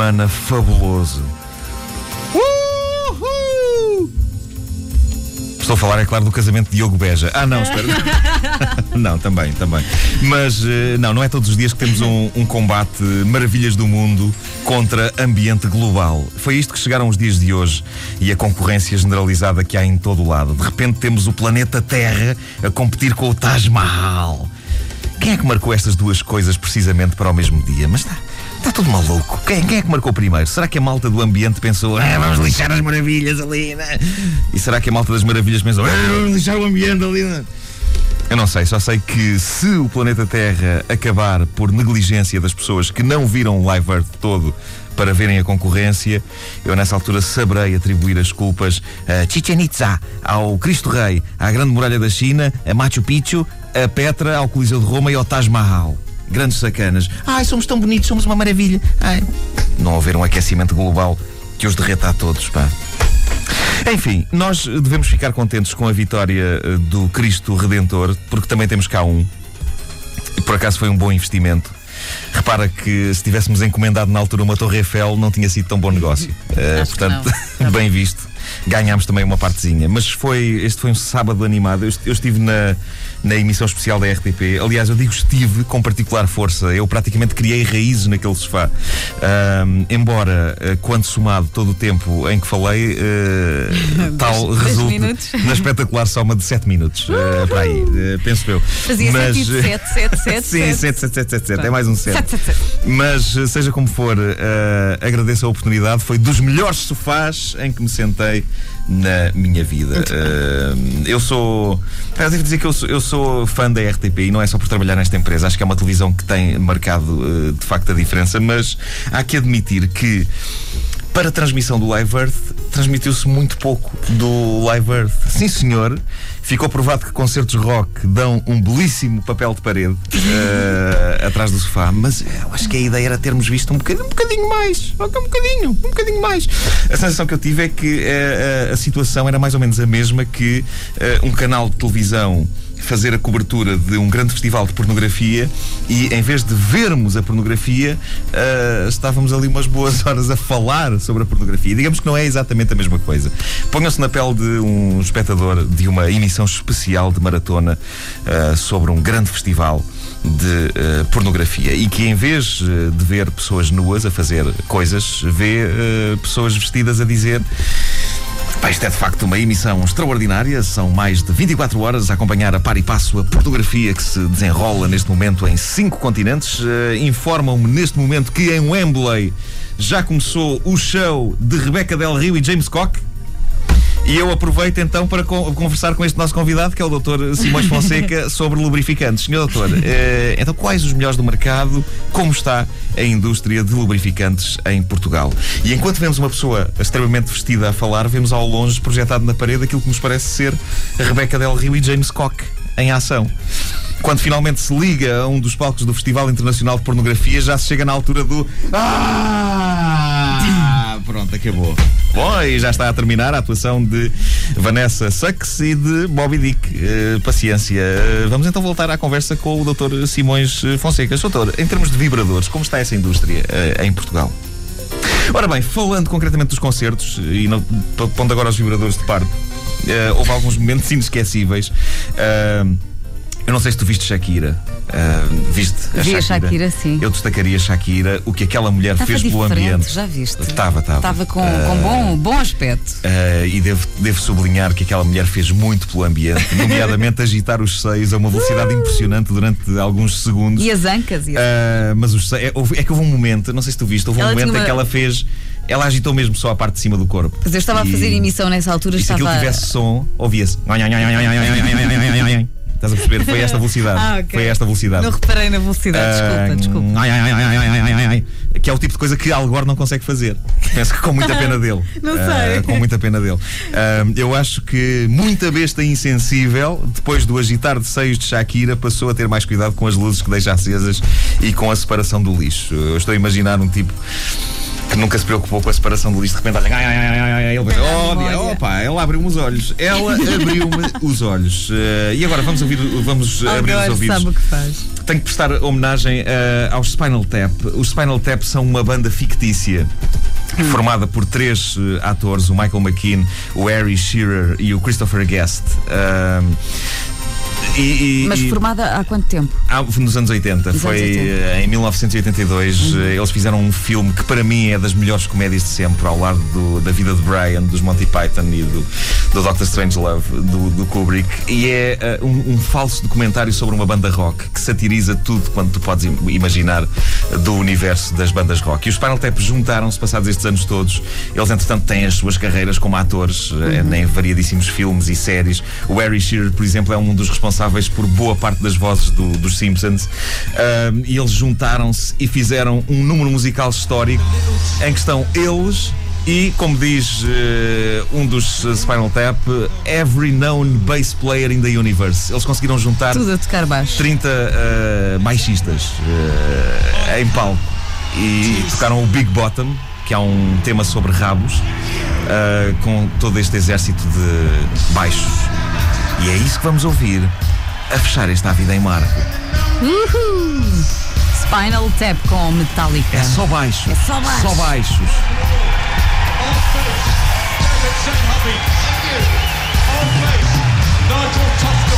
semana fabuloso. Uhul! Estou a falar, é claro, do casamento de Diogo Beja. Ah, não, espera. não, também, também. Mas eh, não, não é todos os dias que temos um, um combate maravilhas do mundo contra ambiente global. Foi isto que chegaram os dias de hoje e a concorrência generalizada que há em todo o lado. De repente temos o planeta Terra a competir com o Taj Mahal. Quem é que marcou estas duas coisas precisamente para o mesmo dia? Mas está. Está tudo maluco. Quem, quem, é que marcou primeiro? Será que a malta do ambiente pensou, ah, vamos lixar as maravilhas ali, né? E será que a malta das maravilhas pensou, ah, vamos lixar o ambiente ali, né? Eu não sei, só sei que se o planeta Terra acabar por negligência das pessoas que não viram o Live Earth todo para verem a concorrência, eu nessa altura saberei atribuir as culpas a Chichen Itza, ao Cristo Rei, à Grande Muralha da China, a Machu Picchu, a Petra, ao Coliseu de Roma e ao Taj Mahal grandes sacanas. Ai, somos tão bonitos, somos uma maravilha. Ai, não haver um aquecimento global que os derreta a todos, pá. Enfim, nós devemos ficar contentes com a vitória eh, do Cristo Redentor, porque também temos cá um. E por acaso foi um bom investimento. Repara que se tivéssemos encomendado na altura uma Torre Eiffel, não tinha sido tão bom negócio. Uh, portanto, bem visto ganhámos também uma partezinha. Mas foi, este foi um sábado animado. Eu, eu estive na, na emissão especial da RTP. Aliás, eu digo estive com particular força. Eu praticamente criei raízes naquele sofá. Uh, embora, uh, quando somado todo o tempo em que falei, uh, tal resulte na espetacular soma de 7 minutos. Uh, para aí, penso eu. Fazia Mas, 7, 7, 7, 7. Sim, 7, 7, 7, 7, 7. É mais um 7. 7, 7, 7. Mas, seja como for, agradeço a oportunidade. Foi dos melhores sofás em que me sentei na minha vida. Uh, eu sou. Eu devo dizer que eu sou, eu sou fã da RTP e não é só por trabalhar nesta empresa. Acho que é uma televisão que tem marcado uh, de facto a diferença, mas há que admitir que para a transmissão do Live Earth, transmitiu-se muito pouco do Live Earth. Sim, senhor. Ficou provado que concertos rock dão um belíssimo papel de parede uh, atrás do sofá, mas eu acho que a ideia era termos visto um bocadinho, um bocadinho mais. Um bocadinho, um bocadinho mais. A sensação que eu tive é que uh, a situação era mais ou menos a mesma que uh, um canal de televisão fazer a cobertura de um grande festival de pornografia e em vez de vermos a pornografia, uh, estávamos ali umas boas horas a falar sobre a pornografia. Digamos que não é exatamente a mesma coisa. Ponham-se na pele de um espectador de uma emissão especial de maratona uh, sobre um grande festival de uh, pornografia e que em vez de ver pessoas nuas a fazer coisas, vê pessoas vestidas a dizer Isto é de facto uma emissão extraordinária. São mais de 24 horas a acompanhar a par e passo a fotografia que se desenrola neste momento em cinco continentes. Uh, Informam-me neste momento que em Wembley já começou o show de Rebecca Del Rio e James Cock. E eu aproveito então para conversar com este nosso convidado, que é o Dr. Simões Fonseca, sobre lubrificantes. Senhor Doutor, eh, então quais os melhores do mercado? Como está a indústria de lubrificantes em Portugal? E enquanto vemos uma pessoa extremamente vestida a falar, vemos ao longe, projetado na parede, aquilo que nos parece ser a Rebecca Del Rio e James Cock em ação. Quando finalmente se liga a um dos palcos do Festival Internacional de Pornografia, já se chega na altura do. Ah! Acabou. Bom, e já está a terminar a atuação de Vanessa Sachs e de Bobby Dick. Uh, paciência. Uh, vamos então voltar à conversa com o Dr. Simões Fonseca. Doutor, em termos de vibradores, como está essa indústria uh, em Portugal? Ora bem, falando concretamente dos concertos, e pondo agora os vibradores de parte, houve alguns momentos inesquecíveis. Uh, eu não sei se tu viste Shakira. Uh, viste a Vi Shakira? a Shakira, sim. Eu destacaria Shakira, o que aquela mulher Tava fez pelo ambiente. Já viste? Estava, estava. Estava com, uh, com bom, bom aspecto. Uh, e devo, devo sublinhar que aquela mulher fez muito pelo ambiente, nomeadamente agitar os seios a uma velocidade impressionante durante alguns segundos. E as ancas. E as... mas os seios, é, é, que houve um momento, não sei se tu viste, houve um ela momento uma... em que ela fez. Ela agitou mesmo só a parte de cima do corpo. Mas eu estava e, a fazer emissão nessa altura. E se estava... aquilo tivesse som, ouvia-se. Estás a perceber? Foi esta velocidade. ah, okay. Foi esta velocidade. Não reparei na velocidade, desculpa, desculpa. Ai, ai, ai, ai, ai, ai, ai, Que é o tipo de coisa que Al Gore não consegue fazer. Penso que com muita pena dele. não sei. Uh, com muita pena dele. Uh, eu acho que muita besta insensível, depois do agitar de seios de Shakira, passou a ter mais cuidado com as luzes que deixa acesas e com a separação do lixo. Eu estou a imaginar um tipo que nunca se preocupou com a separação do lixo. De repente, olha, ai, ai, ai, ai, ai, ele oh, opa, ela abriu-me os olhos. Ela abriu-me os olhos. Uh, e agora vamos ouvir, vamos abrir os ouvidos. sabe o que faz. Tenho que prestar homenagem uh, aos Spinal Tap. Os Spinal Tap são uma banda fictícia formada por três uh, atores, o Michael McKean, o Harry Shearer e o Christopher Guest. Uh, e, e, Mas formada há quanto tempo? Ah, nos anos 80. Nos Foi anos 80. Eh, em 1982. Uhum. Eh, eles fizeram um filme que para mim é das melhores comédias de sempre, ao lado do, da vida de Brian, dos Monty Python e do, do Doctor Strangelove, do, do Kubrick. E é uh, um, um, falso documentário sobre uma banda rock que satiriza tudo quanto tu podes imaginar do universo das bandas rock. E os Spinal Tap juntaram-se passados estes anos todos. Eles, entretanto, têm as suas carreiras como atores uhum. em variadíssimos filmes e séries. O Harry Shearer, por exemplo, é um dos responsáveis responsáveis por boa parte das vozes do, dos Simpsons. Uh, e eles juntaram-se e fizeram um número musical histórico em que estão eles e, como diz uh, um dos Spinal Tap, every known bass player in the universe. Eles conseguiram juntar Tudo a tocar baixo. 30 uh, ah, baixistas uh, em palco e tocaram o Big Bottom, que é um tema sobre rabos, com todo este exército de baixos. E é isso que vamos ouvir a fechar esta vida em Marco. Uhul. Spinal Tap com Metallica. É só baixo. É só baixo. Só baixos. Spinal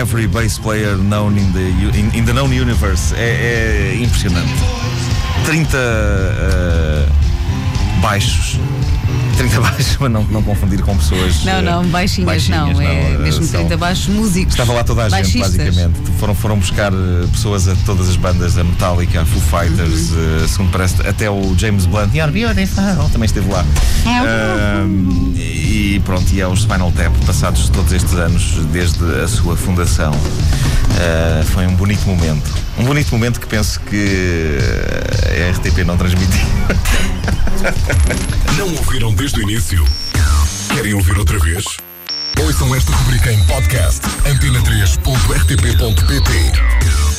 every bass player known in the, in, in the known universe. É, é impressionante. 30 uh, baixos. 30 baixos, mas não, não confundir com pessoas. Não, não, baixinhas, baixinhas não. É não, mesmo são, 30 baixos músicos. Estava lá toda a gente, basicamente. Foram, foram buscar pessoas a todas as bandas, a Metallica, a Foo Fighters, uhum. uh, segundo parece, até o James Blunt. Também esteve lá. Uh, e pronto, e aos Spinal Tap, passados todos estes anos, desde a sua fundação. Uh, foi um bonito momento. Um bonito momento que penso que a RTP não transmitiu. Não ouviram desde o início? Querem ouvir outra vez? Ouçam esta rubrica em podcast antena3.rtp.pt